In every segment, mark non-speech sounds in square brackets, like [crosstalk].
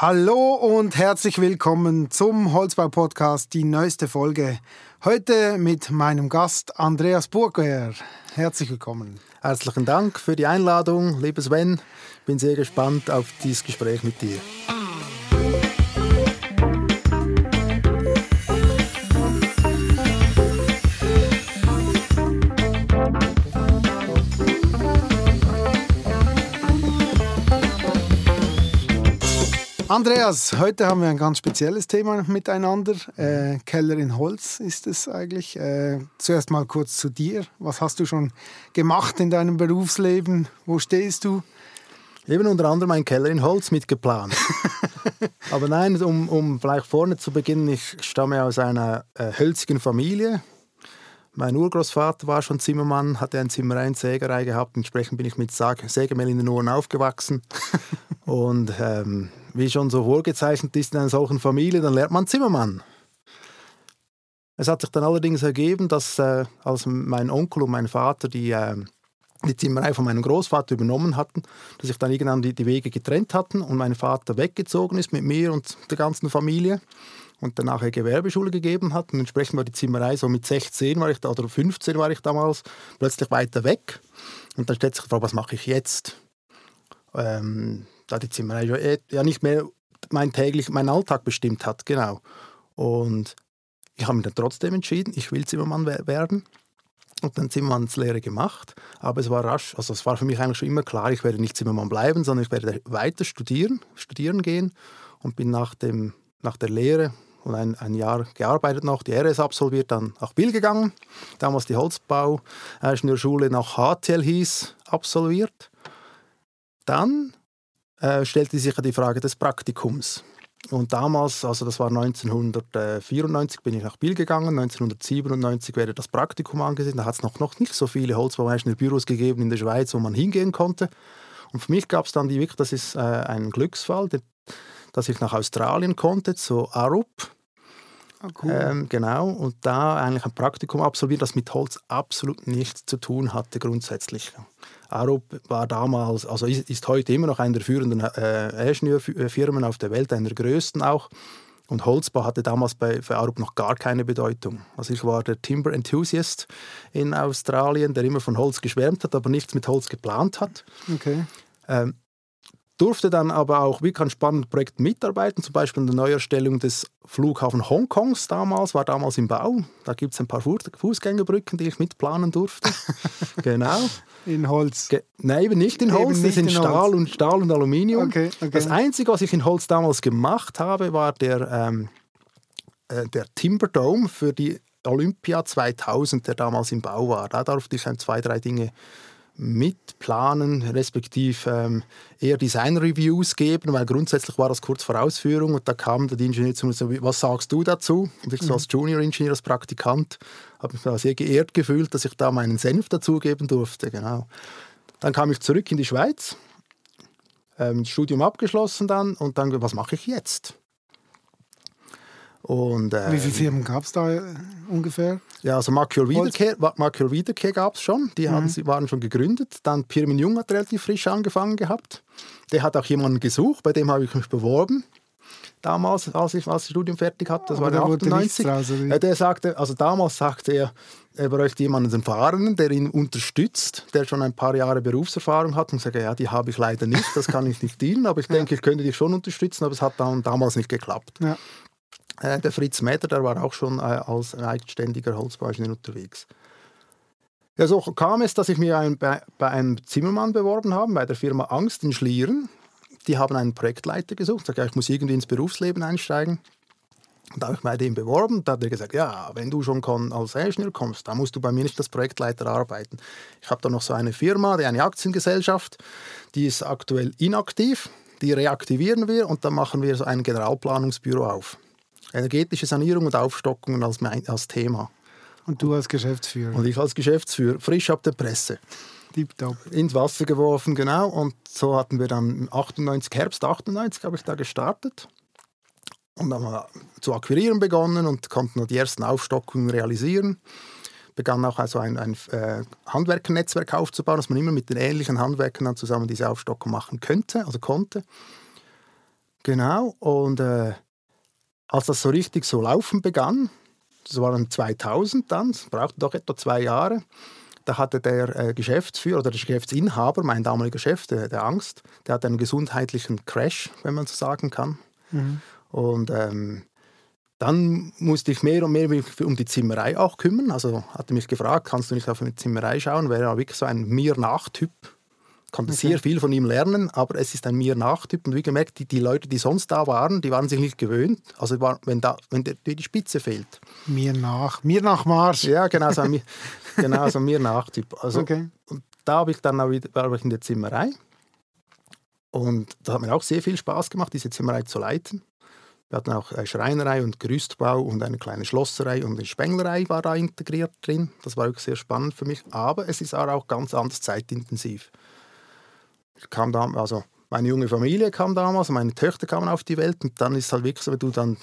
Hallo und herzlich willkommen zum Holzbau-Podcast, die neueste Folge. Heute mit meinem Gast Andreas Burger. Herzlich willkommen. Herzlichen Dank für die Einladung, lieber Sven. Bin sehr gespannt auf dieses Gespräch mit dir. Andreas, heute haben wir ein ganz spezielles Thema miteinander. Äh, Keller in Holz ist es eigentlich. Äh, zuerst mal kurz zu dir. Was hast du schon gemacht in deinem Berufsleben? Wo stehst du? Eben unter anderem ein Keller in Holz mitgeplant. [laughs] Aber nein, um, um gleich vorne zu beginnen, ich stamme aus einer äh, hölzigen Familie. Mein Urgroßvater war schon Zimmermann, hatte ein Zimmerei und Sägerei gehabt. Entsprechend bin ich mit Sägemehl in den Ohren aufgewachsen. [laughs] und ähm, wie schon so vorgezeichnet ist in einer solchen Familie, dann lernt man Zimmermann. Es hat sich dann allerdings ergeben, dass äh, als mein Onkel und mein Vater die, äh, die Zimmerei von meinem Großvater übernommen hatten, dass sich dann irgendwann die, die Wege getrennt hatten und mein Vater weggezogen ist mit mir und der ganzen Familie und dann nachher Gewerbeschule gegeben hat. Und entsprechend war die Zimmerei so mit 16 war ich da, oder 15 war ich damals plötzlich weiter weg. Und dann stellt sich die Frage, was mache ich jetzt? Ähm, da die Zimmerei eh, ja nicht mehr mein täglich, mein Alltag bestimmt hat, genau. Und ich habe mich dann trotzdem entschieden, ich will Zimmermann werden und dann Zimmermannslehre gemacht. Aber es war rasch, also es war für mich eigentlich schon immer klar, ich werde nicht Zimmermann bleiben, sondern ich werde weiter studieren, studieren gehen und bin nach, dem, nach der Lehre und ein, ein Jahr gearbeitet noch, die RS absolviert, dann nach Biel gegangen, damals die Holzbau-Ingenieurschule nach HTL hieß, absolviert. Dann äh, stellte sich die Frage des Praktikums. Und damals, also das war 1994, bin ich nach Biel gegangen. 1997 wäre das Praktikum angesehen. Da hat es noch, noch nicht so viele Holzbaumeister-Büros gegeben in der Schweiz, wo man hingehen konnte. Und für mich gab es dann die wirklich, das ist äh, ein Glücksfall, dass ich nach Australien konnte, zu Arup. Ah, cool. ähm, genau, und da eigentlich ein Praktikum absolviert, das mit Holz absolut nichts zu tun hatte grundsätzlich. Arup war damals, also ist, ist heute immer noch einer der führenden äh, Ingenieurfirmen auf der Welt, einer der größten auch. Und Holzbau hatte damals bei, für Arup noch gar keine Bedeutung. Also ich war der Timber Enthusiast in Australien, der immer von Holz geschwärmt hat, aber nichts mit Holz geplant hat. Okay. Ähm, durfte dann aber auch wirklich an spannenden Projekten mitarbeiten, zum Beispiel an der Neuerstellung des Flughafen Hongkongs damals, war damals im Bau. Da gibt es ein paar Fußgängerbrücken, die ich mitplanen durfte. [laughs] genau. In Holz? Ge Nein, eben nicht in Holz, das sind Stahl und, Stahl und Aluminium. Okay, okay. Das Einzige, was ich in Holz damals gemacht habe, war der, ähm, äh, der Timber Dome für die Olympia 2000, der damals im Bau war. Da durfte ich ein, zwei, drei Dinge mitplanen, respektive ähm, eher Design-Reviews geben, weil grundsätzlich war das kurz vor Ausführung und da kam der Ingenieur zu mir so, was sagst du dazu? Und ich so als mhm. Junior-Ingenieur, als Praktikant, habe mich da sehr geehrt gefühlt, dass ich da meinen Senf dazugeben durfte, genau. Dann kam ich zurück in die Schweiz, ähm, Studium abgeschlossen dann und dann, was mache ich jetzt? Und, äh, Wie viele Firmen gab es da äh, ungefähr? Ja, also Markiol Wiederkehr, Wiederkehr gab es schon, die mhm. waren schon gegründet. Dann Pirmin Jung hat relativ frisch angefangen gehabt. Der hat auch jemanden gesucht, bei dem habe ich mich beworben. Damals, als ich das Studium fertig hatte, das Aber war 98. Raus, äh, der sagte, also damals sagte er, er bräuchte jemanden Erfahrenen, der ihn unterstützt, der schon ein paar Jahre Berufserfahrung hat und sagte, ja, die habe ich leider nicht, das kann ich nicht dienen, aber ich [laughs] denke, ich könnte dich schon unterstützen, aber es hat dann damals nicht geklappt. Ja. Äh, der Fritz Mäder, der war auch schon äh, als eigenständiger Holzbauingenieur unterwegs. Ja, so kam es, dass ich mich ein, bei, bei, einem Zimmermann beworben habe, bei der Firma Angst in Schlieren. Die haben einen Projektleiter gesucht. Sagte, ich muss irgendwie ins Berufsleben einsteigen. Und da habe ich bei dem beworben. Da hat er gesagt, ja, wenn du schon als Ingenieur kommst, dann musst du bei mir nicht als Projektleiter arbeiten. Ich habe da noch so eine Firma, die eine Aktiengesellschaft, die ist aktuell inaktiv. Die reaktivieren wir und dann machen wir so ein Generalplanungsbüro auf. Energetische Sanierung und Aufstockung als, als Thema. Und du als Geschäftsführer? Und ich als Geschäftsführer, frisch ab der Presse. Tipptopp. Ins Wasser geworfen, genau. Und so hatten wir dann 98, Herbst 98 habe ich da gestartet. Und dann haben wir zu akquirieren begonnen und konnten die ersten Aufstockungen realisieren. Begann auch also ein, ein äh, Handwerkernetzwerk aufzubauen, dass man immer mit den ähnlichen Handwerkern dann zusammen diese Aufstockung machen könnte, also konnte. Genau, und äh, als das so richtig so laufen begann, das war dann 2000 dann, es brauchte doch etwa zwei Jahre, da hatte der äh, Geschäftsführer oder der Geschäftsinhaber, mein damaliger Chef, der, der Angst, der hatte einen gesundheitlichen Crash, wenn man so sagen kann. Mhm. Und ähm, dann musste ich mehr und mehr um die Zimmerei auch kümmern. Also hatte mich gefragt, kannst du nicht auf eine Zimmerei schauen? Wäre ja wirklich so ein Mir-Nach-Typ konnte okay. sehr viel von ihm lernen, aber es ist ein mir Nachtyp. Und wie gemerkt, die, die Leute, die sonst da waren, die waren sich nicht gewöhnt. Also war, wenn, da, wenn der, die Spitze fehlt. Mir nach, mir nach Marsch. Ja, genau so ein, [laughs] genau, so ein mir Nachtyp. Also, okay. Und da habe ich dann auch wieder, war ich in der Zimmerei. Und da hat mir auch sehr viel Spaß gemacht, diese Zimmerei zu leiten. Wir hatten auch eine Schreinerei und Gerüstbau und eine kleine Schlosserei und eine Spenglerei war da integriert drin. Das war auch sehr spannend für mich. Aber es ist auch ganz anders zeitintensiv kam da, also meine junge Familie kam damals, meine Töchter kamen auf die Welt und dann ist halt wirklich so, wenn du dann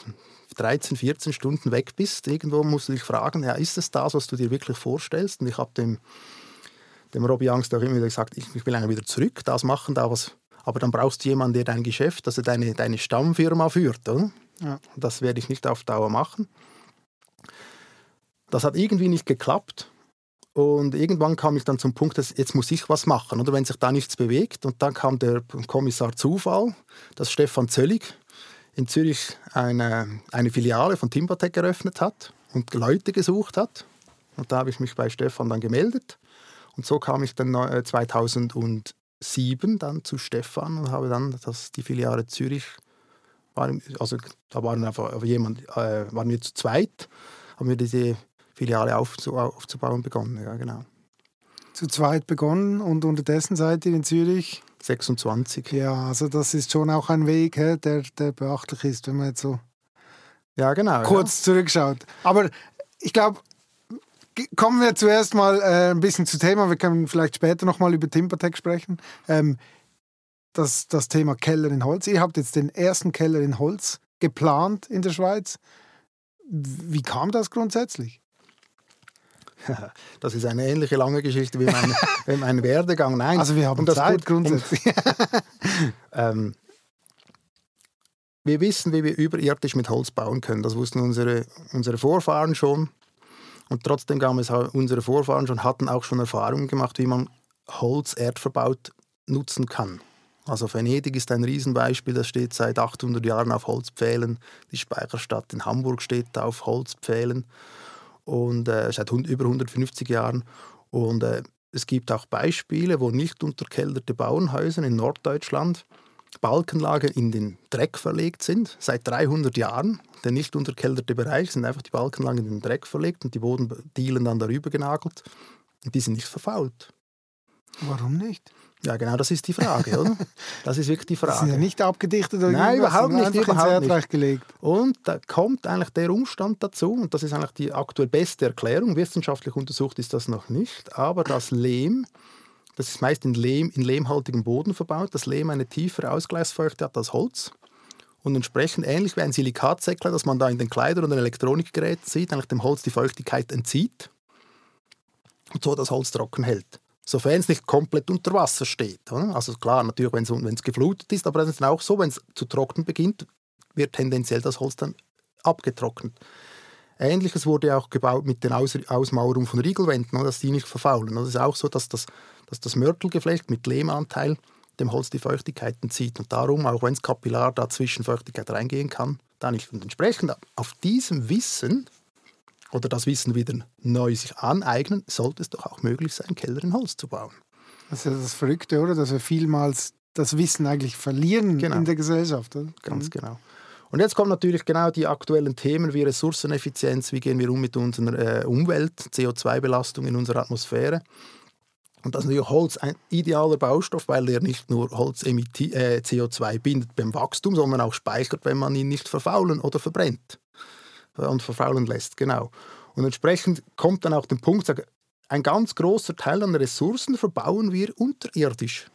13, 14 Stunden weg bist, irgendwo musst du dich fragen, ja, ist es das, was du dir wirklich vorstellst? Und ich habe dem, dem Robby Angst auch immer wieder gesagt, ich, ich will eigentlich wieder zurück, das machen, da was. Aber dann brauchst du jemanden, der dein Geschäft, also deine, deine Stammfirma führt. Oder? Ja. Das werde ich nicht auf Dauer machen. Das hat irgendwie nicht geklappt. Und irgendwann kam ich dann zum Punkt, dass jetzt muss ich was machen, oder wenn sich da nichts bewegt. Und dann kam der Kommissar Zufall, dass Stefan Zöllig in Zürich eine, eine Filiale von Timbertech eröffnet hat und Leute gesucht hat. Und da habe ich mich bei Stefan dann gemeldet. Und so kam ich dann 2007 äh, dann zu Stefan und habe dann das, die Filiale Zürich, war, also da waren einfach jemand, äh, waren wir zu zweit, haben wir diese Filiale aufzubauen begonnen. Ja, genau. Zu zweit begonnen und unterdessen seid ihr in Zürich? 26. Ja, also das ist schon auch ein Weg, der, der beachtlich ist, wenn man jetzt so ja, genau, kurz ja. zurückschaut. Aber ich glaube, kommen wir zuerst mal äh, ein bisschen zu Thema. Wir können vielleicht später noch mal über Timbertech sprechen. Ähm, das, das Thema Keller in Holz. Ihr habt jetzt den ersten Keller in Holz geplant in der Schweiz. Wie kam das grundsätzlich? [laughs] Das ist eine ähnliche lange Geschichte wie mein, [laughs] wie mein Werdegang. Nein, also wir haben das Zeit grundsätzlich. [laughs] ähm, wir wissen, wie wir überirdisch mit Holz bauen können. Das wussten unsere, unsere Vorfahren schon. Und trotzdem gaben es unsere Vorfahren schon, hatten auch schon Erfahrungen gemacht, wie man Holz erdverbaut nutzen kann. Also Venedig ist ein Riesenbeispiel, das steht seit 800 Jahren auf Holzpfählen. Die Speicherstadt in Hamburg steht auf Holzpfählen und äh, seit über 150 Jahren. Und äh, es gibt auch Beispiele, wo nicht unterkelterte Bauernhäuser in Norddeutschland Balkenlagen in den Dreck verlegt sind, seit 300 Jahren. Der nicht unterkelterte Bereich sind einfach die Balkenlagen in den Dreck verlegt und die Bodendielen dann darüber genagelt. Und die sind nicht verfault. Warum nicht? Ja, genau, das ist die Frage, oder? [laughs] Das ist wirklich die Frage. Sie sind ja nicht abgedichtet oder Nein, überhaupt nicht. Überhaupt nicht. gelegt. Und da kommt eigentlich der Umstand dazu, und das ist eigentlich die aktuell beste Erklärung, wissenschaftlich untersucht ist das noch nicht, aber das Lehm, das ist meist in, Lehm, in lehmhaltigem Boden verbaut, das Lehm eine tiefere Ausgleichsfeuchte hat als Holz und entsprechend ähnlich wie ein Silikatsäckler, das man da in den Kleidern und den Elektronikgeräten sieht, eigentlich dem Holz die Feuchtigkeit entzieht und so das Holz trocken hält sofern es nicht komplett unter Wasser steht. Also klar, natürlich, wenn es geflutet ist, aber das ist auch so, wenn es zu trocknen beginnt, wird tendenziell das Holz dann abgetrocknet. Ähnliches wurde auch gebaut mit den Aus Ausmauerungen von Riegelwänden, dass die nicht verfaulen. Es ist auch so, dass das, dass das Mörtelgeflecht mit Lehmanteil dem Holz die Feuchtigkeit entzieht. Und darum, auch wenn es kapillar dazwischen Feuchtigkeit reingehen kann, da nicht. Und entsprechend auf diesem Wissen oder das Wissen wieder neu sich aneignen, sollte es doch auch möglich sein, Keller in Holz zu bauen. Das ist ja das Verrückte, oder? Dass wir vielmals das Wissen eigentlich verlieren genau. in der Gesellschaft. Oder? Ganz mhm. genau. Und jetzt kommen natürlich genau die aktuellen Themen wie Ressourceneffizienz, wie gehen wir um mit unserer äh, Umwelt, CO2-Belastung in unserer Atmosphäre. Und das ist natürlich Holz ein idealer Baustoff, weil er nicht nur Holz äh, CO2 bindet beim Wachstum, sondern auch speichert, wenn man ihn nicht verfaulen oder verbrennt und verfaulen lässt. Genau. Und entsprechend kommt dann auch der Punkt, ein ganz großer Teil an Ressourcen verbauen wir unterirdisch.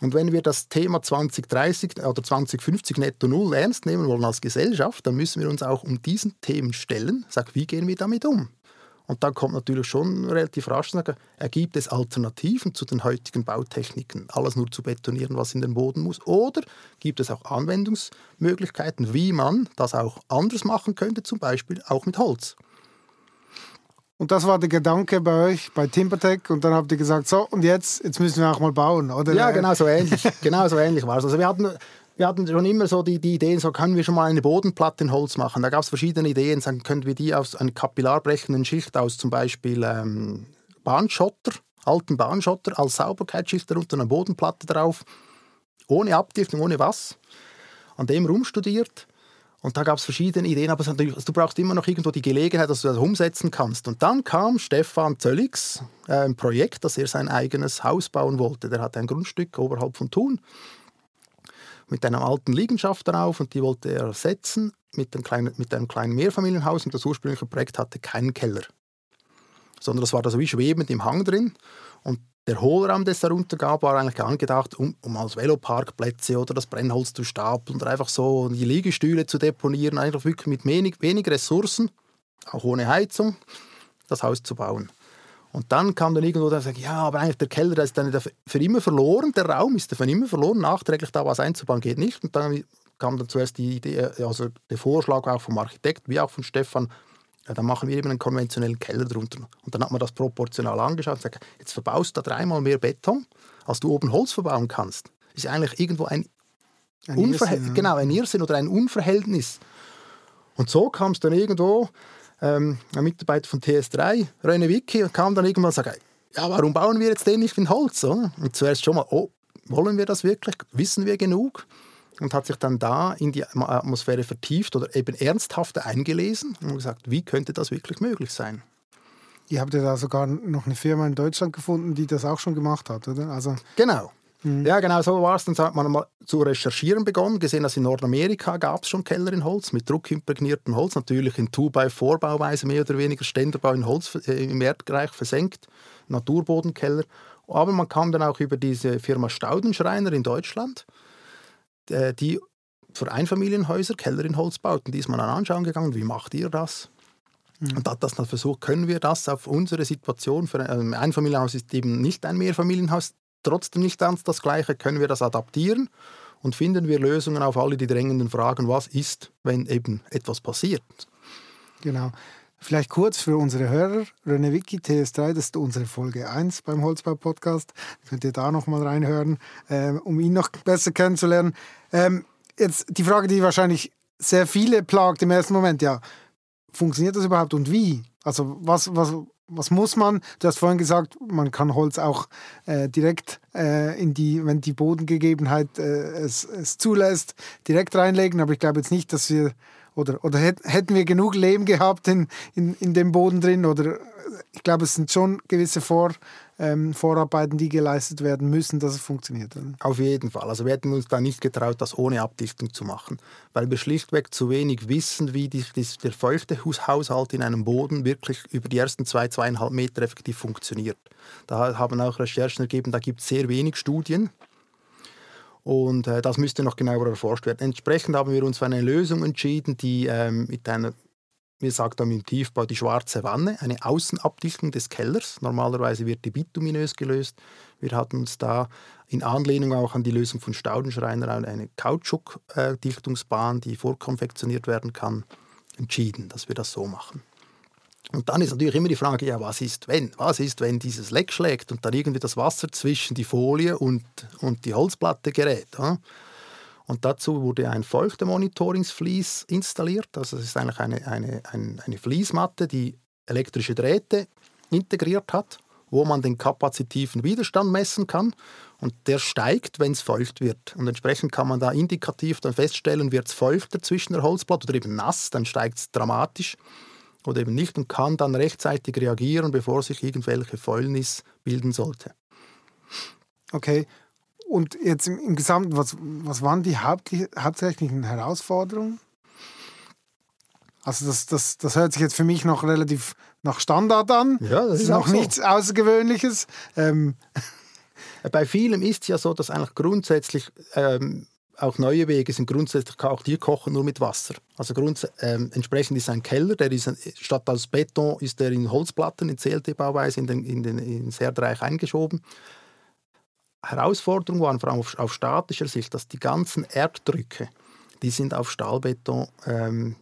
Und wenn wir das Thema 2030 oder 2050 netto null ernst nehmen wollen als Gesellschaft, dann müssen wir uns auch um diesen Themen stellen. Sag, wie gehen wir damit um? Und dann kommt natürlich schon relativ rasch sagen, gibt es Alternativen zu den heutigen Bautechniken, alles nur zu betonieren, was in den Boden muss? Oder gibt es auch Anwendungsmöglichkeiten, wie man das auch anders machen könnte, zum Beispiel auch mit Holz? Und das war der Gedanke bei euch, bei Timbertech. Und dann habt ihr gesagt, so, und jetzt, jetzt müssen wir auch mal bauen, oder? Ja, genau so ähnlich. [laughs] genau so ähnlich war es. Also wir hatten, wir hatten schon immer so die, die Ideen, so können wir schon mal eine Bodenplatte in Holz machen. Da gab es verschiedene Ideen. Dann könnten wir die aus einer kapillarbrechenden Schicht aus zum Beispiel ähm, Bahnschotter, alten Bahnschotter als Sauberkeitsschicht darunter, eine Bodenplatte drauf, ohne Abdichtung, ohne was. An dem rumstudiert und da gab es verschiedene Ideen, aber also du brauchst immer noch irgendwo die Gelegenheit, dass du das umsetzen kannst. Und dann kam Stefan Zöllix, äh, ein Projekt, dass er sein eigenes Haus bauen wollte. Der hatte ein Grundstück oberhalb von Thun mit einer alten Liegenschaft darauf und die wollte er ersetzen mit einem kleinen, mit einem kleinen Mehrfamilienhaus. Und das ursprüngliche Projekt hatte keinen Keller, sondern das war da so wie schwebend im Hang drin. Und der Hohlraum, der es darunter gab, war eigentlich angedacht, um, um als Veloparkplätze oder das Brennholz zu stapeln oder einfach so die Liegestühle zu deponieren, einfach wirklich mit wenig, wenig Ressourcen, auch ohne Heizung, das Haus zu bauen. Und dann kam dann irgendwo der sagt, ja, aber eigentlich der Keller, der ist dann für immer verloren, der Raum ist für immer verloren, nachträglich da was einzubauen geht nicht. Und dann kam dann zuerst die Idee, also der Vorschlag auch vom Architekt wie auch von Stefan, ja, dann machen wir eben einen konventionellen Keller drunter. Und dann hat man das proportional angeschaut und gesagt, jetzt verbaust du dreimal mehr Beton, als du oben Holz verbauen kannst. Ist eigentlich irgendwo ein, ein Irrsinn, ja. genau, ein Irrsinn oder ein Unverhältnis. Und so kam es dann irgendwo, ähm, ein Mitarbeiter von TS3, René Wicki, kam dann irgendwann und sagte, ja, warum bauen wir jetzt den nicht in Holz? Oder? Und zuerst schon mal, oh, wollen wir das wirklich? Wissen wir genug? und hat sich dann da in die Atmosphäre vertieft oder eben ernsthafter eingelesen und gesagt, wie könnte das wirklich möglich sein? Ihr habt ja da sogar noch eine Firma in Deutschland gefunden, die das auch schon gemacht hat, oder? Also genau. Mhm. Ja, genau so war es. Dann hat man mal zu recherchieren begonnen, gesehen, dass in Nordamerika gab es schon Keller in Holz mit druckimprägniertem Holz, natürlich in 2x4-Bauweise, mehr oder weniger Ständerbau in Holz äh, im Erdreich versenkt, Naturbodenkeller. Aber man kam dann auch über diese Firma Staudenschreiner in Deutschland äh, die für Einfamilienhäuser Keller in Holz bauten. Die ist man dann anschauen gegangen, wie macht ihr das? Mhm. Und hat das dann versucht, können wir das auf unsere Situation, für ein Einfamilienhaus ist eben nicht ein Mehrfamilienhaus, trotzdem nicht ganz das Gleiche, können wir das adaptieren und finden wir Lösungen auf alle die drängenden Fragen, was ist, wenn eben etwas passiert. Genau. Vielleicht kurz für unsere Hörer, René Wiki, TS3, das ist unsere Folge 1 beim Holzbau-Podcast. Könnt ihr da noch mal reinhören, äh, um ihn noch besser kennenzulernen. Ähm, jetzt die Frage, die wahrscheinlich sehr viele plagt im ersten Moment, ja, funktioniert das überhaupt und wie? Also was, was, was muss man? Du hast vorhin gesagt, man kann Holz auch äh, direkt äh, in die, wenn die Bodengegebenheit äh, es, es zulässt, direkt reinlegen. Aber ich glaube jetzt nicht, dass wir oder, oder hätten wir genug Lehm gehabt in, in, in dem Boden drin? Oder ich glaube, es sind schon gewisse Vor, ähm, Vorarbeiten, die geleistet werden müssen, dass es funktioniert. Auf jeden Fall. Also wir hätten uns da nicht getraut, das ohne Abdichtung zu machen, weil wir schlichtweg zu wenig wissen, wie die, die, der feuchte Haushalt in einem Boden wirklich über die ersten zwei, zweieinhalb Meter effektiv funktioniert. Da haben auch Recherchen ergeben, da gibt es sehr wenig Studien und äh, das müsste noch genauer erforscht werden. Entsprechend haben wir uns für eine Lösung entschieden, die ähm, mit einer, wir sagen dann im Tiefbau, die schwarze Wanne, eine Außenabdichtung des Kellers. Normalerweise wird die bituminös gelöst. Wir hatten uns da in Anlehnung auch an die Lösung von Staudenschreiner eine Kautschukdichtungsbahn, die vorkonfektioniert werden kann, entschieden, dass wir das so machen. Und dann ist natürlich immer die Frage, ja, was ist, wenn? Was ist, wenn dieses Leck schlägt und dann irgendwie das Wasser zwischen die Folie und, und die Holzplatte gerät? Ja? Und dazu wurde ein Feuchte-Monitoringsvlies installiert. Also es ist eigentlich eine, eine, eine, eine Fließmatte, die elektrische Drähte integriert hat, wo man den kapazitiven Widerstand messen kann. Und der steigt, wenn es feucht wird. Und entsprechend kann man da indikativ dann feststellen, wird es feuchter zwischen der Holzplatte oder eben nass, dann steigt es dramatisch oder eben nicht und kann dann rechtzeitig reagieren, bevor sich irgendwelche Fäulnis bilden sollte. Okay. Und jetzt im, im Gesamten, was, was waren die hauptsächlichen Herausforderungen? Also das, das, das hört sich jetzt für mich noch relativ nach Standard an. Ja, das, ist, noch so. nichts Außergewöhnliches. Ähm. Bei vielem ist es ja so, dass eigentlich grundsätzlich ähm, auch neue Wege sind grundsätzlich auch die kochen nur mit Wasser. Also ähm, entsprechend ist ein Keller, der ist statt aus Beton ist der in Holzplatten in CLT-Bauweise in den, in den ins Erdreich eingeschoben. Herausforderung war vor allem auf, auf, statischer Sicht, dass die ganzen Erddrücke, die sind auf Stahlbeton ähm,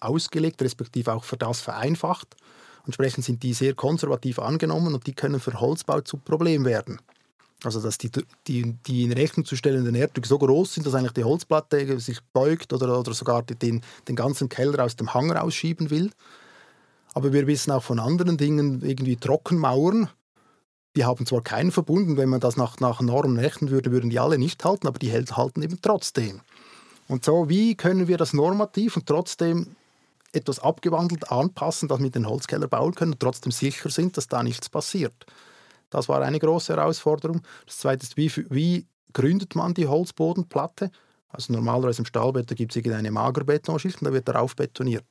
ausgelegt, respektive auch für das vereinfacht. Entsprechend sind die sehr konservativ angenommen und die können für Holzbau zu Problem werden. Also dass die, die, die in Rechnung zu stellenden Erddrücke so groß sind, dass eigentlich die Holzplatte sich beugt oder, oder sogar den, den ganzen Keller aus dem Hang rausschieben will. Aber wir wissen auch von anderen Dingen, irgendwie Trockenmauern, die haben zwar keinen verbunden, wenn man das nach, nach Normen rechnen würde, würden die alle nicht halten, aber die halten eben trotzdem. Und so, wie können wir das normativ und trotzdem etwas abgewandelt anpassen, dass wir den Holzkeller bauen können und trotzdem sicher sind, dass da nichts passiert? Das war eine große Herausforderung. Das zweite ist, wie, wie gründet man die Holzbodenplatte? Also normalerweise im Stahlbeton gibt es eine Magerbetonschicht und da wird darauf betoniert.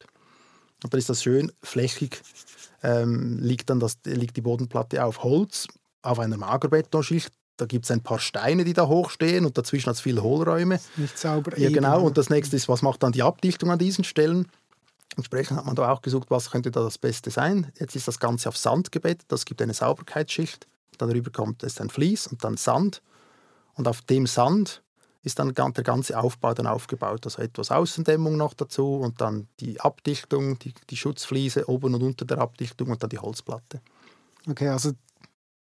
Und dann ist das schön flächig, ähm, liegt dann das, liegt die Bodenplatte auf Holz, auf einer Magerbetonschicht. Da gibt es ein paar Steine, die da hochstehen und dazwischen hat es viele Hohlräume. Nicht sauber. Ja, genau. Und das nächste ist, was macht dann die Abdichtung an diesen Stellen? Entsprechend hat man da auch gesucht, was könnte da das Beste sein. Jetzt ist das Ganze auf Sand gebettet, das gibt eine Sauberkeitsschicht. Darüber kommt es ein Vlies und dann Sand. Und auf dem Sand ist dann der ganze Aufbau dann aufgebaut. Also etwas Außendämmung noch dazu und dann die Abdichtung, die, die Schutzfliese oben und unter der Abdichtung und dann die Holzplatte. Okay, also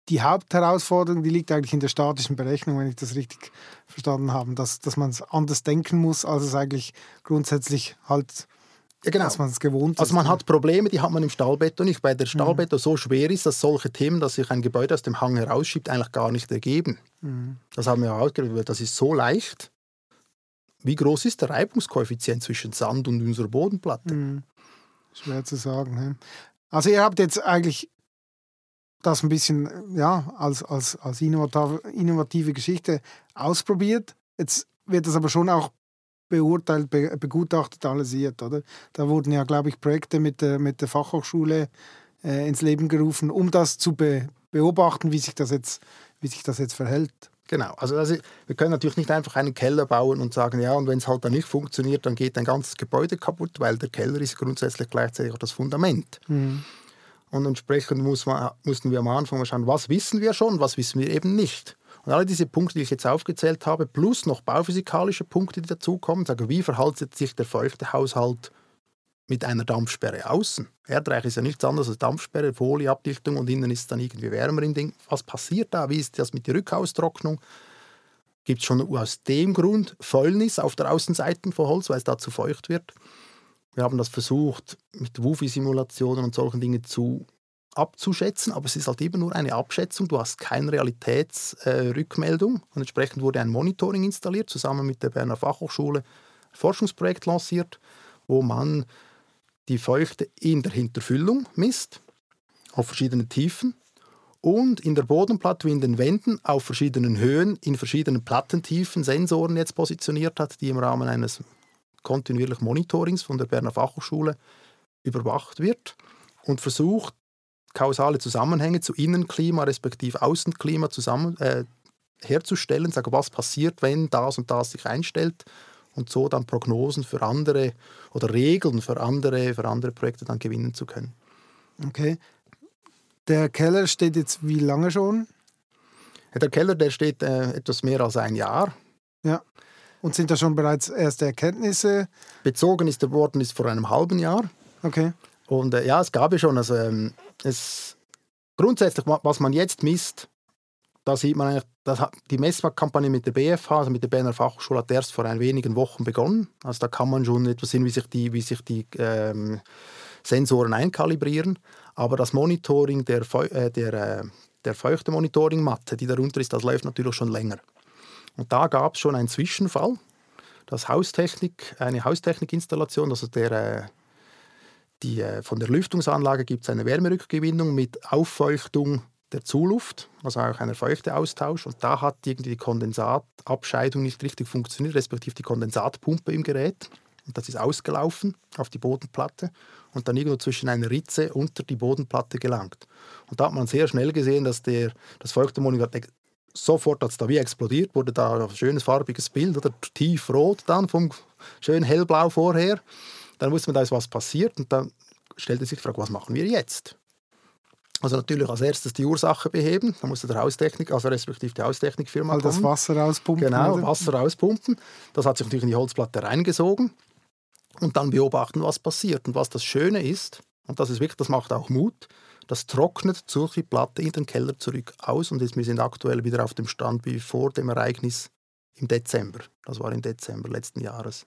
die Hauptherausforderung, die liegt eigentlich in der statischen Berechnung, wenn ich das richtig verstanden habe, dass, dass man es anders denken muss, als es eigentlich grundsätzlich halt ja, genau. dass man es gewohnt Also man hat Probleme, die hat man im Stahlbeton nicht, weil der Stahlbeton mhm. so schwer ist, dass solche Themen, dass sich ein Gebäude aus dem Hang herausschiebt, eigentlich gar nicht ergeben. Mhm. Das haben wir auch ausgerechnet, das ist so leicht. Wie groß ist der Reibungskoeffizient zwischen Sand und unserer Bodenplatte? Mhm. Schwer zu sagen. Also ihr habt jetzt eigentlich das ein bisschen ja, als, als, als innovative Geschichte ausprobiert. Jetzt wird das aber schon auch beurteilt, be, begutachtet, analysiert. Oder? Da wurden ja, glaube ich, Projekte mit der, mit der Fachhochschule äh, ins Leben gerufen, um das zu be, beobachten, wie sich das jetzt, wie sich das jetzt verhält. Genau, also, also wir können natürlich nicht einfach einen Keller bauen und sagen, ja, und wenn es halt dann nicht funktioniert, dann geht ein ganzes Gebäude kaputt, weil der Keller ist grundsätzlich gleichzeitig auch das Fundament. Mhm. Und entsprechend muss man, mussten wir am Anfang mal schauen, was wissen wir schon, was wissen wir eben nicht. Und alle diese Punkte, die ich jetzt aufgezählt habe, plus noch bauphysikalische Punkte, die dazukommen, sagen, wie verhält sich der feuchte Haushalt mit einer Dampfsperre außen? Erdreich ist ja nichts anderes als Dampfsperre, Folieabdichtung und innen ist es dann irgendwie wärmer im Ding. Was passiert da? Wie ist das mit der Rückaustrocknung? Gibt es schon aus dem Grund Fäulnis auf der Außenseite von Holz, weil es da zu feucht wird? Wir haben das versucht, mit WUFI-Simulationen und solchen Dingen zu abzuschätzen, aber es ist halt eben nur eine Abschätzung. Du hast keine Realitätsrückmeldung. Äh, und entsprechend wurde ein Monitoring installiert, zusammen mit der Berner Fachhochschule, ein Forschungsprojekt lanciert, wo man die Feuchte in der Hinterfüllung misst, auf verschiedenen Tiefen und in der Bodenplatte wie in den Wänden auf verschiedenen Höhen, in verschiedenen Plattentiefen Sensoren jetzt positioniert hat, die im Rahmen eines kontinuierlichen Monitorings von der Berner Fachhochschule überwacht wird und versucht, kausale Zusammenhänge zu Innenklima respektive Außenklima zusammen, äh, herzustellen, sagen, was passiert, wenn das und das sich einstellt und so dann Prognosen für andere oder Regeln für andere, für andere Projekte dann gewinnen zu können. Okay. Der Keller steht jetzt wie lange schon? Der Keller, der steht äh, etwas mehr als ein Jahr. Ja. Und sind da schon bereits erste Erkenntnisse? Bezogen ist der worden ist vor einem halben Jahr. Okay. Und äh, ja, es gab ja schon, also ähm, es, grundsätzlich, was man jetzt misst, da sieht man eigentlich, dass die Messmarktkampagne mit der BFH, also mit der Berner Fachhochschule, hat erst vor ein wenigen Wochen begonnen. Also da kann man schon etwas sehen, wie sich die, wie sich die ähm, Sensoren einkalibrieren. Aber das Monitoring der, äh, der, äh, der feuchte Monitoring-Matte, die darunter ist, das läuft natürlich schon länger. Und da gab es schon einen Zwischenfall. Das Haustechnik, eine Haustechnikinstallation, also der äh, die, äh, von der Lüftungsanlage gibt es eine Wärmerückgewinnung mit Auffeuchtung der Zuluft, also auch einer Feuchteaustausch. Und da hat irgendwie die Kondensatabscheidung nicht richtig funktioniert, respektive die Kondensatpumpe im Gerät. Und das ist ausgelaufen auf die Bodenplatte und dann irgendwo zwischen einer Ritze unter die Bodenplatte gelangt. Und da hat man sehr schnell gesehen, dass der, das Feuchtemonitor sofort es da wie explodiert, wurde da ein schönes farbiges Bild, oder tiefrot dann, vom schön hellblau vorher. Dann wusste man, da ist was passiert und dann stellte sich die Frage, was machen wir jetzt? Also natürlich als erstes die Ursache beheben, da musste der Haustechnik, also respektive die Haustechnikfirma All das Wasser rauspumpen. Genau, oder? Wasser rauspumpen. Das hat sich natürlich in die Holzplatte reingesogen und dann beobachten, was passiert. Und was das Schöne ist, und das ist wirklich, das macht auch Mut, das trocknet solche Platte in den Keller zurück aus und jetzt, wir sind aktuell wieder auf dem Stand wie vor dem Ereignis im Dezember. Das war im Dezember letzten Jahres.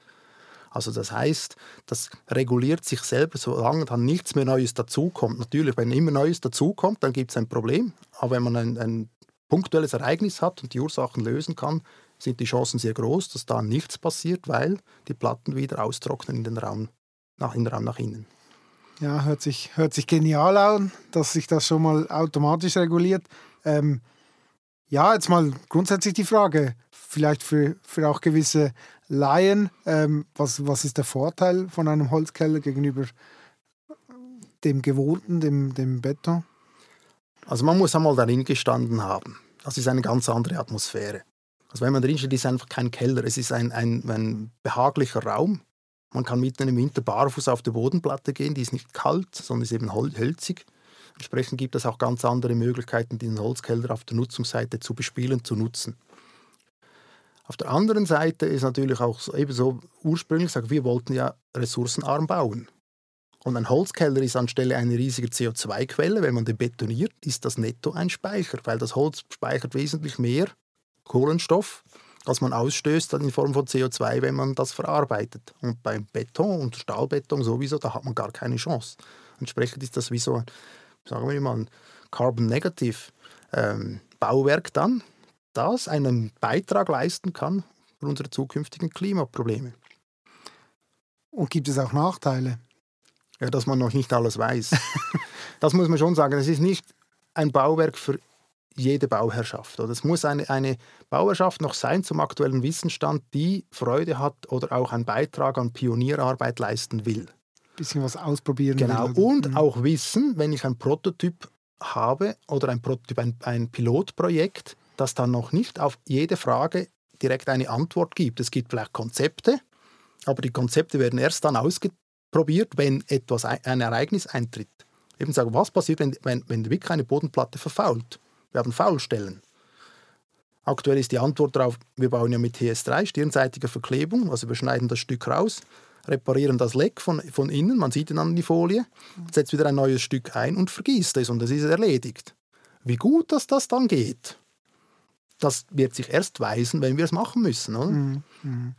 Also das heißt, das reguliert sich selber, solange dann nichts mehr Neues dazukommt. Natürlich, wenn immer Neues dazukommt, dann gibt es ein Problem. Aber wenn man ein, ein punktuelles Ereignis hat und die Ursachen lösen kann, sind die Chancen sehr groß, dass da nichts passiert, weil die Platten wieder austrocknen in den Raum nach, in den Raum nach innen. Ja, hört sich, hört sich genial an, dass sich das schon mal automatisch reguliert. Ähm, ja, jetzt mal grundsätzlich die Frage, vielleicht für, für auch gewisse Laien, ähm, was, was ist der Vorteil von einem Holzkeller gegenüber dem gewohnten, dem, dem Beton? Also man muss einmal darin gestanden haben. Das ist eine ganz andere Atmosphäre. Also wenn man drin steht, ist es einfach kein Keller. Es ist ein, ein, ein behaglicher Raum. Man kann mitten im Winter barfuß auf der Bodenplatte gehen. Die ist nicht kalt, sondern ist eben hölzig. Entsprechend gibt es auch ganz andere Möglichkeiten, diesen Holzkeller auf der Nutzungsseite zu bespielen, zu nutzen. Auf der anderen Seite ist natürlich auch ebenso ursprünglich gesagt, wir wollten ja ressourcenarm bauen. Und ein Holzkeller ist anstelle einer riesigen CO2-Quelle, wenn man den betoniert, ist das netto ein Speicher, weil das Holz speichert wesentlich mehr Kohlenstoff, als man ausstößt in Form von CO2, wenn man das verarbeitet. Und beim Beton und Stahlbeton sowieso, da hat man gar keine Chance. Entsprechend ist das wie so, sagen wir mal, ein Carbon-Negative ähm, Bauwerk dann, das einen Beitrag leisten kann für unsere zukünftigen Klimaprobleme. Und gibt es auch Nachteile? Ja, dass man noch nicht alles weiß. [laughs] das muss man schon sagen. Es ist nicht ein Bauwerk für jede Bauherrschaft. Oder es muss eine, eine Bauherrschaft noch sein zum aktuellen Wissensstand, die Freude hat oder auch einen Beitrag an Pionierarbeit leisten will. Ein bisschen was ausprobieren. Genau. Will, Und mhm. auch wissen, wenn ich ein Prototyp habe oder ein Prototyp, ein, ein Pilotprojekt, das dann noch nicht auf jede Frage direkt eine Antwort gibt. Es gibt vielleicht Konzepte, aber die Konzepte werden erst dann ausprobiert, wenn etwas, ein Ereignis eintritt. Eben sagen, was passiert, wenn, wenn, wenn wirklich eine Bodenplatte verfault? Wir haben Faulstellen. Aktuell ist die Antwort darauf, wir bauen ja mit TS3, stirnseitiger Verklebung, also wir schneiden das Stück raus, reparieren das Leck von, von innen, man sieht dann die Folie, setzt wieder ein neues Stück ein und vergießt es und es ist erledigt. Wie gut, dass das dann geht, das wird sich erst weisen, wenn wir es machen müssen. Oder? Mhm, mhm.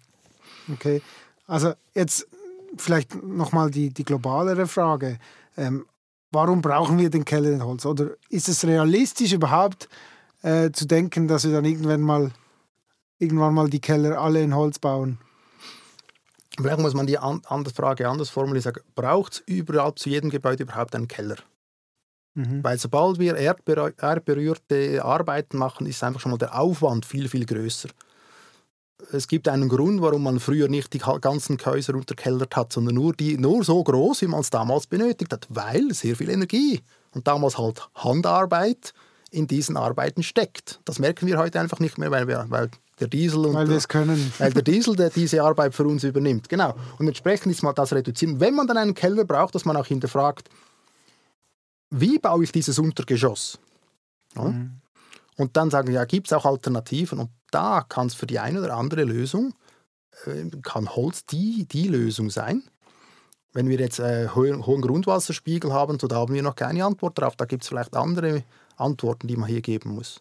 Okay, also jetzt vielleicht nochmal die, die globalere Frage. Ähm, warum brauchen wir den Keller in Holz? Oder ist es realistisch überhaupt äh, zu denken, dass wir dann irgendwann mal, irgendwann mal die Keller alle in Holz bauen? Vielleicht muss man die an, Frage anders formulieren. Braucht es überall zu jedem Gebäude überhaupt einen Keller? Mhm. Weil sobald wir erdberührte Arbeiten machen, ist einfach schon mal der Aufwand viel, viel größer. Es gibt einen Grund, warum man früher nicht die ganzen Häuser unterkellert hat, sondern nur, die, nur so groß, wie man es damals benötigt hat, weil sehr viel Energie und damals halt Handarbeit in diesen Arbeiten steckt. Das merken wir heute einfach nicht mehr, weil, wir, weil der Diesel und weil wir es können. [laughs] Weil der Diesel, der diese Arbeit für uns übernimmt. Genau. Und entsprechend ist mal das reduzieren. Wenn man dann einen Keller braucht, dass man auch hinterfragt, wie baue ich dieses Untergeschoss? Ja? Mhm. Und dann sagen, ja, gibt es auch Alternativen? Und da kann es für die eine oder andere Lösung, äh, kann Holz die, die Lösung sein. Wenn wir jetzt äh, hohen, hohen Grundwasserspiegel haben, so da haben wir noch keine Antwort darauf. Da gibt es vielleicht andere Antworten, die man hier geben muss.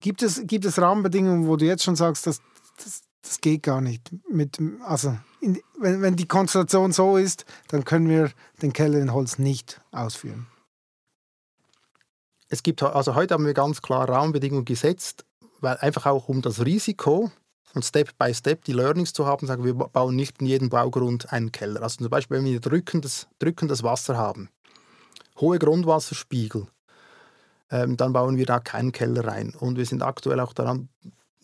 Gibt es, gibt es Rahmenbedingungen, wo du jetzt schon sagst, dass das, das geht gar nicht? Mit, also in, wenn, wenn die Konstellation so ist, dann können wir den Keller in Holz nicht ausführen. Es gibt, also heute haben wir ganz klar Rahmenbedingungen gesetzt, weil einfach auch um das Risiko und Step by Step die Learnings zu haben, sagen wir bauen nicht in jedem Baugrund einen Keller. Also zum Beispiel, wenn wir drückendes, drückendes Wasser haben, hohe Grundwasserspiegel, ähm, dann bauen wir da keinen Keller rein. Und wir sind aktuell auch daran,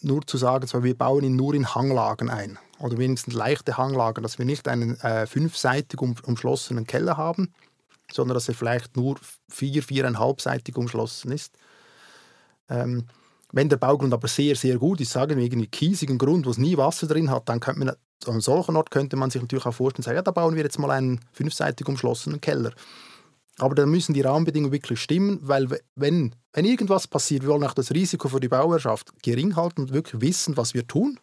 nur zu sagen, zwar wir bauen ihn nur in Hanglagen ein oder wenigstens leichte Hanglagen, dass wir nicht einen äh, fünfseitig um, umschlossenen Keller haben, sondern dass er vielleicht nur vier, viereinhalbseitig umschlossen ist. Ähm, wenn der Baugrund aber sehr, sehr gut ist, sagen wir irgendwie kiesigen Grund, wo es nie Wasser drin hat, dann könnte man an solchen Ort könnte man sich natürlich auch vorstellen, sagen, ja, da bauen wir jetzt mal einen fünfseitig umschlossenen Keller. Aber da müssen die Rahmenbedingungen wirklich stimmen, weil wenn, wenn irgendwas passiert, wir wollen auch das Risiko für die Bauherrschaft gering halten und wirklich wissen, was wir tun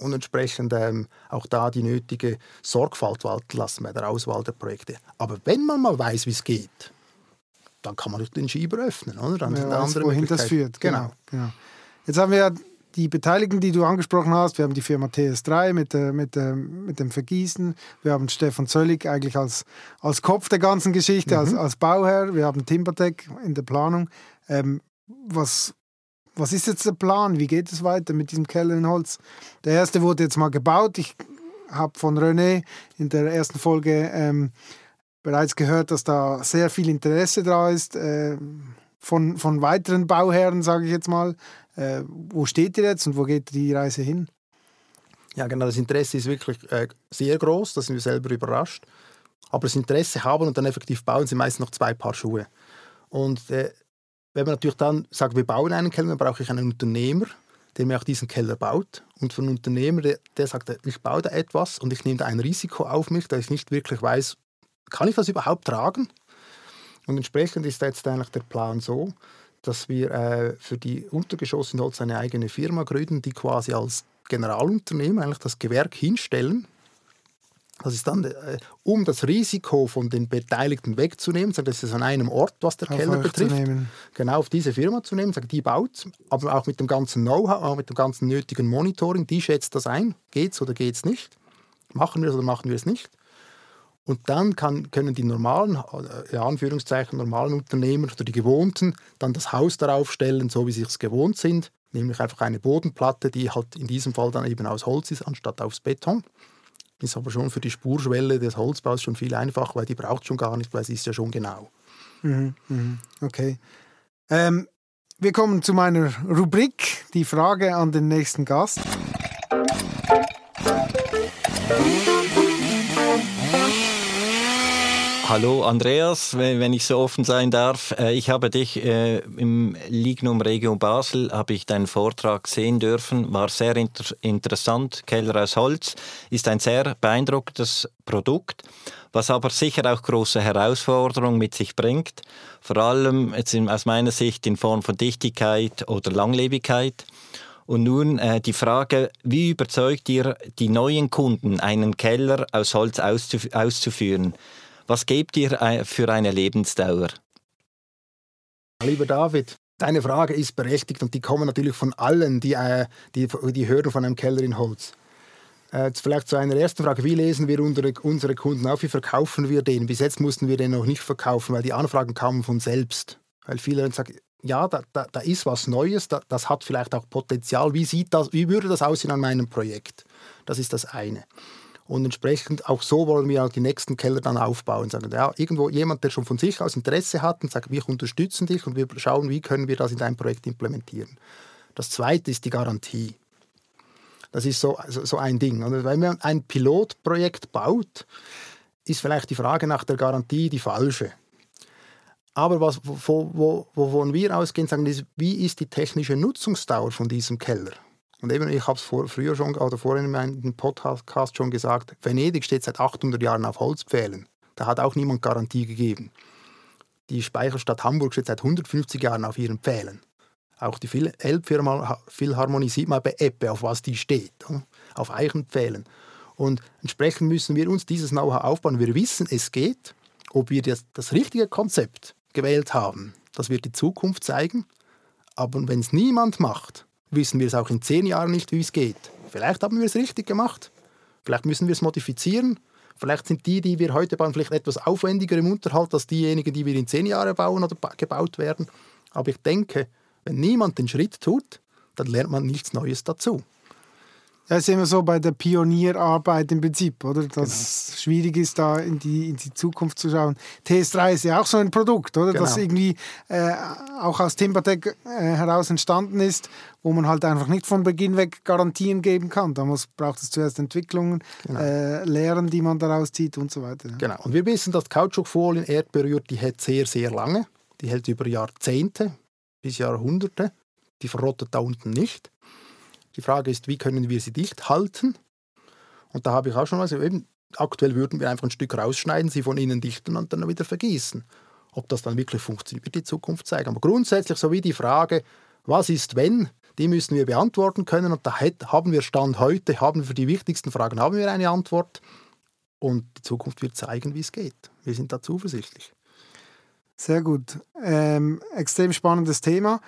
und entsprechend ähm, auch da die nötige Sorgfalt walten lassen bei der Auswahl der Projekte. Aber wenn man mal weiß, wie es geht, dann kann man den Schieber öffnen. Oder? Dann ja, weiß, wohin das führt. Genau. genau. Jetzt haben wir die Beteiligten, die du angesprochen hast. Wir haben die Firma TS3 mit, äh, mit, äh, mit dem Vergießen. Wir haben Stefan Zöllig eigentlich als, als Kopf der ganzen Geschichte, mhm. als, als Bauherr. Wir haben Timbertech in der Planung. Ähm, was, was ist jetzt der Plan? Wie geht es weiter mit diesem Keller in Holz? Der erste wurde jetzt mal gebaut. Ich habe von René in der ersten Folge ähm, bereits gehört, dass da sehr viel Interesse da ist. Äh, von, von weiteren Bauherren, sage ich jetzt mal. Äh, wo steht ihr jetzt und wo geht die Reise hin? Ja, genau, das Interesse ist wirklich äh, sehr groß, da sind wir selber überrascht. Aber das Interesse haben und dann effektiv bauen sind meist noch zwei Paar Schuhe. Und äh, wenn man natürlich dann sagt, wir bauen einen Keller, dann brauche ich einen Unternehmer, der mir auch diesen Keller baut. Und von Unternehmer, der, der sagt, ich baue da etwas und ich nehme da ein Risiko auf mich, da ich nicht wirklich weiß, kann ich das überhaupt tragen? Und entsprechend ist jetzt eigentlich der Plan so, dass wir äh, für die Untergeschosse in Holz eine eigene Firma gründen, die quasi als Generalunternehmer eigentlich das Gewerk hinstellen. Das ist dann, äh, um das Risiko von den Beteiligten wegzunehmen, sagen, das ist an einem Ort, was der auf Keller betrifft, genau auf diese Firma zu nehmen, sagen, die baut, aber auch mit dem ganzen Know-how, auch mit dem ganzen nötigen Monitoring, die schätzt das ein, geht es oder geht es nicht, machen wir es oder machen wir es nicht. Und dann kann, können die normalen, äh, in Anführungszeichen normalen Unternehmer oder die Gewohnten dann das Haus darauf stellen, so wie sie es gewohnt sind, nämlich einfach eine Bodenplatte, die halt in diesem Fall dann eben aus Holz ist, anstatt aus Beton. Ist aber schon für die Spurschwelle des Holzbaus schon viel einfacher, weil die braucht schon gar nicht, weil sie ist ja schon genau. Mhm, mhm, okay. Ähm, wir kommen zu meiner Rubrik, die Frage an den nächsten Gast. Hallo Andreas, wenn ich so offen sein darf. Äh, ich habe dich äh, im Lignum Regio Basel, habe ich deinen Vortrag sehen dürfen, war sehr inter interessant. Keller aus Holz ist ein sehr beeindruckendes Produkt, was aber sicher auch große Herausforderungen mit sich bringt. Vor allem jetzt aus meiner Sicht in Form von Dichtigkeit oder Langlebigkeit. Und nun äh, die Frage, wie überzeugt ihr die neuen Kunden, einen Keller aus Holz auszuführen? Was gebt ihr äh, für eine Lebensdauer? Lieber David, deine Frage ist berechtigt und die kommen natürlich von allen, die, äh, die, die hören von einem Keller in Holz. Äh, vielleicht zu einer ersten Frage. Wie lesen wir unsere, Kunden auf? Wie verkaufen wir den? Bis jetzt mussten wir den noch nicht verkaufen, weil die Anfragen kamen von selbst. Weil viele sagen, ja, da, da, da ist was Neues, da, das hat vielleicht auch Potenzial. Wie, sieht das, wie würde das aussehen an meinem Projekt? Das ist das eine. Und entsprechend auch so wollen wir auch die nächsten Keller dann aufbauen. Sagen, ja, irgendwo jemand, der schon von sich aus Interesse hat und sagt, wir unterstützen dich und wir schauen, wie können wir das in dein Projekt implementieren. Das zweite ist die Garantie. Das ist so, so, so ein Ding. Und wenn man ein Pilotprojekt baut, ist vielleicht die Frage nach der Garantie die falsche. Aber was, wo, wo, wovon wir ausgehen, sagen, ist, wie ist die technische Nutzungsdauer von diesem Keller? Und eben, ich habe es vor, früher schon oder vorhin in meinem Podcast schon gesagt, Venedig steht seit 800 Jahren auf Holzpfählen. Da hat auch niemand Garantie gegeben. Die Speicherstadt Hamburg steht seit 150 Jahren auf ihren Pfählen. Auch die Elbphilharmonie sieht man bei Eppe, auf was die steht, auf Eichenpfählen. Und entsprechend müssen wir uns dieses Know-how aufbauen. Wir wissen, es geht. Ob wir das, das richtige Konzept gewählt haben, das wird die Zukunft zeigen. Aber wenn es niemand macht, wissen wir es auch in zehn Jahren nicht, wie es geht. Vielleicht haben wir es richtig gemacht. Vielleicht müssen wir es modifizieren. Vielleicht sind die, die wir heute bauen, vielleicht etwas aufwendiger im Unterhalt als diejenigen, die wir in zehn Jahren bauen oder gebaut werden. Aber ich denke, wenn niemand den Schritt tut, dann lernt man nichts Neues dazu. Ja, ist immer so bei der Pionierarbeit im Prinzip, oder? Dass genau. schwierig ist, da in die, in die Zukunft zu schauen. TS3 ist ja auch so ein Produkt, oder? Genau. Das irgendwie äh, auch aus Timbertech äh, heraus entstanden ist, wo man halt einfach nicht von Beginn weg Garantien geben kann. Da muss, braucht es zuerst Entwicklungen, genau. äh, Lehren, die man daraus zieht und so weiter. Ja. Genau. Und wir wissen, dass Kautschukfolie Erdberührt, die hält sehr, sehr lange. Die hält über Jahrzehnte bis Jahrhunderte. Die verrottet da unten nicht. Die Frage ist, wie können wir sie dicht halten? Und da habe ich auch schon was, eben, aktuell würden wir einfach ein Stück rausschneiden, sie von innen dichten und dann wieder vergießen. Ob das dann wirklich funktioniert, wird die Zukunft zeigen. Aber grundsätzlich so wie die Frage, was ist wenn, die müssen wir beantworten können und da haben wir Stand heute, haben wir für die wichtigsten Fragen haben wir eine Antwort und die Zukunft wird zeigen, wie es geht. Wir sind da zuversichtlich. Sehr gut. Ähm, extrem spannendes Thema.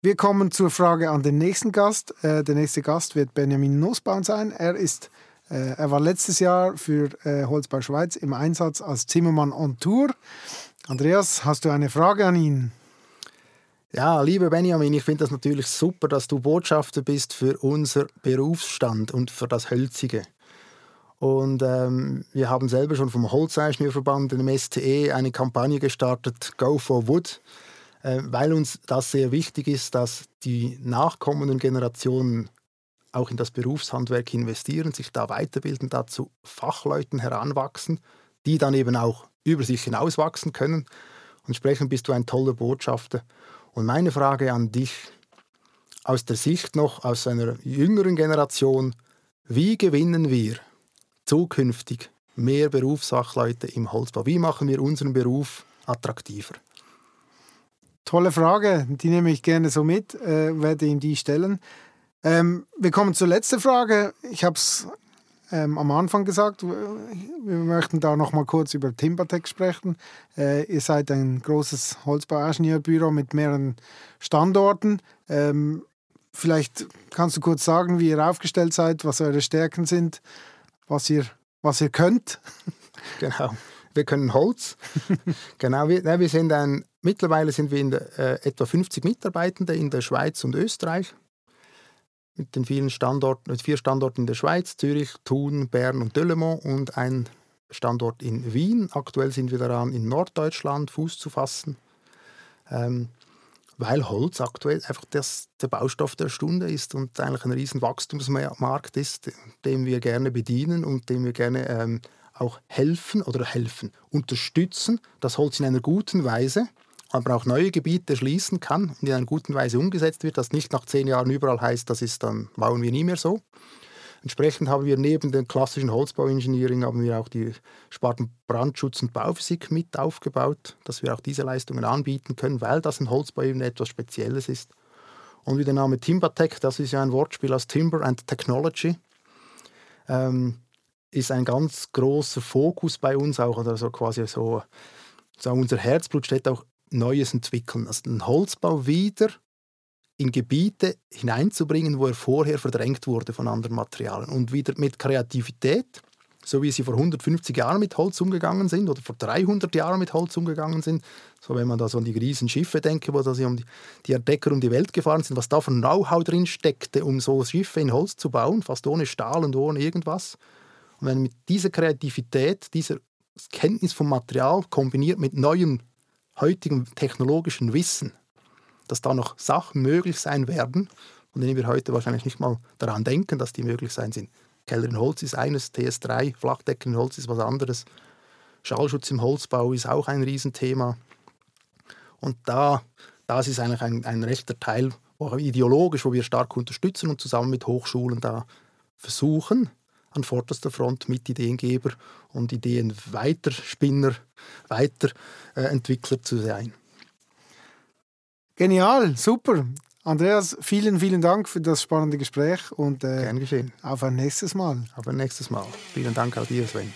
Wir kommen zur Frage an den nächsten Gast. Äh, der nächste Gast wird Benjamin Nussbaum sein. Er, ist, äh, er war letztes Jahr für äh, Holzbau Schweiz im Einsatz als Zimmermann on Tour. Andreas, hast du eine Frage an ihn? Ja, lieber Benjamin, ich finde das natürlich super, dass du Botschafter bist für unser Berufsstand und für das Hölzige. Und ähm, wir haben selber schon vom Holzeinschnürverband, dem STE, eine Kampagne gestartet, Go for Wood, weil uns das sehr wichtig ist, dass die nachkommenden Generationen auch in das Berufshandwerk investieren, sich da weiterbilden, dazu Fachleuten heranwachsen, die dann eben auch über sich hinauswachsen können. Und entsprechend bist du ein toller Botschafter. Und meine Frage an dich, aus der Sicht noch aus einer jüngeren Generation, wie gewinnen wir zukünftig mehr Berufsfachleute im Holzbau? Wie machen wir unseren Beruf attraktiver? Tolle Frage, die nehme ich gerne so mit, äh, werde ihm die stellen. Ähm, wir kommen zur letzten Frage. Ich habe es ähm, am Anfang gesagt, wir möchten da noch mal kurz über Timbertech sprechen. Äh, ihr seid ein großes Holzbauingenieurbüro mit mehreren Standorten. Ähm, vielleicht kannst du kurz sagen, wie ihr aufgestellt seid, was eure Stärken sind was ihr, was ihr könnt. Genau. Wir können Holz. [laughs] genau, wir, wir sind ein, mittlerweile sind wir in der, äh, etwa 50 Mitarbeitende in der Schweiz und Österreich. Mit den vielen Standorten, mit vier Standorten in der Schweiz, Zürich, Thun, Bern und Delemont und ein Standort in Wien. Aktuell sind wir daran, in Norddeutschland Fuß zu fassen. Ähm, weil Holz aktuell einfach das, der Baustoff der Stunde ist und eigentlich ein riesen Wachstumsmarkt ist, den wir gerne bedienen und dem wir gerne ähm, auch helfen oder helfen, unterstützen, dass Holz in einer guten Weise, aber auch neue Gebiete schließen kann und in einer guten Weise umgesetzt wird, dass nicht nach zehn Jahren überall heißt, das ist dann bauen wir nie mehr so, Entsprechend haben wir neben dem klassischen Holzbauengineering haben wir auch die Sparten Brandschutz und Bauphysik mit aufgebaut, dass wir auch diese Leistungen anbieten können, weil das ein Holzbau eben etwas Spezielles ist. Und wie der Name Timbertech, das ist ja ein Wortspiel aus Timber and Technology, ähm, ist ein ganz großer Fokus bei uns auch, oder so quasi so, so unser Herzblut steht auch Neues entwickeln. Also den Holzbau wieder in Gebiete hineinzubringen, wo er vorher verdrängt wurde von anderen Materialien. Und wieder mit Kreativität, so wie sie vor 150 Jahren mit Holz umgegangen sind oder vor 300 Jahren mit Holz umgegangen sind. So wenn man da so an die riesen Schiffe denke, wo da sie um die, die Entdecker um die Welt gefahren sind, was da für Know-how drin steckte, um so Schiffe in Holz zu bauen, fast ohne Stahl und ohne irgendwas. Und wenn mit dieser Kreativität, dieser Kenntnis vom Material kombiniert mit neuem heutigen technologischen Wissen, dass da noch Sachen möglich sein werden, von denen wir heute wahrscheinlich nicht mal daran denken, dass die möglich sein sind. Keller in Holz ist eines, TS3, Flachdecken in Holz ist was anderes. Schallschutz im Holzbau ist auch ein Riesenthema. Und da, das ist eigentlich ein, ein rechter Teil, wo ideologisch, wo wir stark unterstützen und zusammen mit Hochschulen da versuchen, an vorderster Front mit Ideengeber und Ideenweiterspinner, Weiterentwickler zu sein. Genial, super. Andreas, vielen, vielen Dank für das spannende Gespräch und äh, Gern geschehen. auf ein nächstes Mal. Auf ein nächstes Mal. Vielen Dank auch dir, Sven.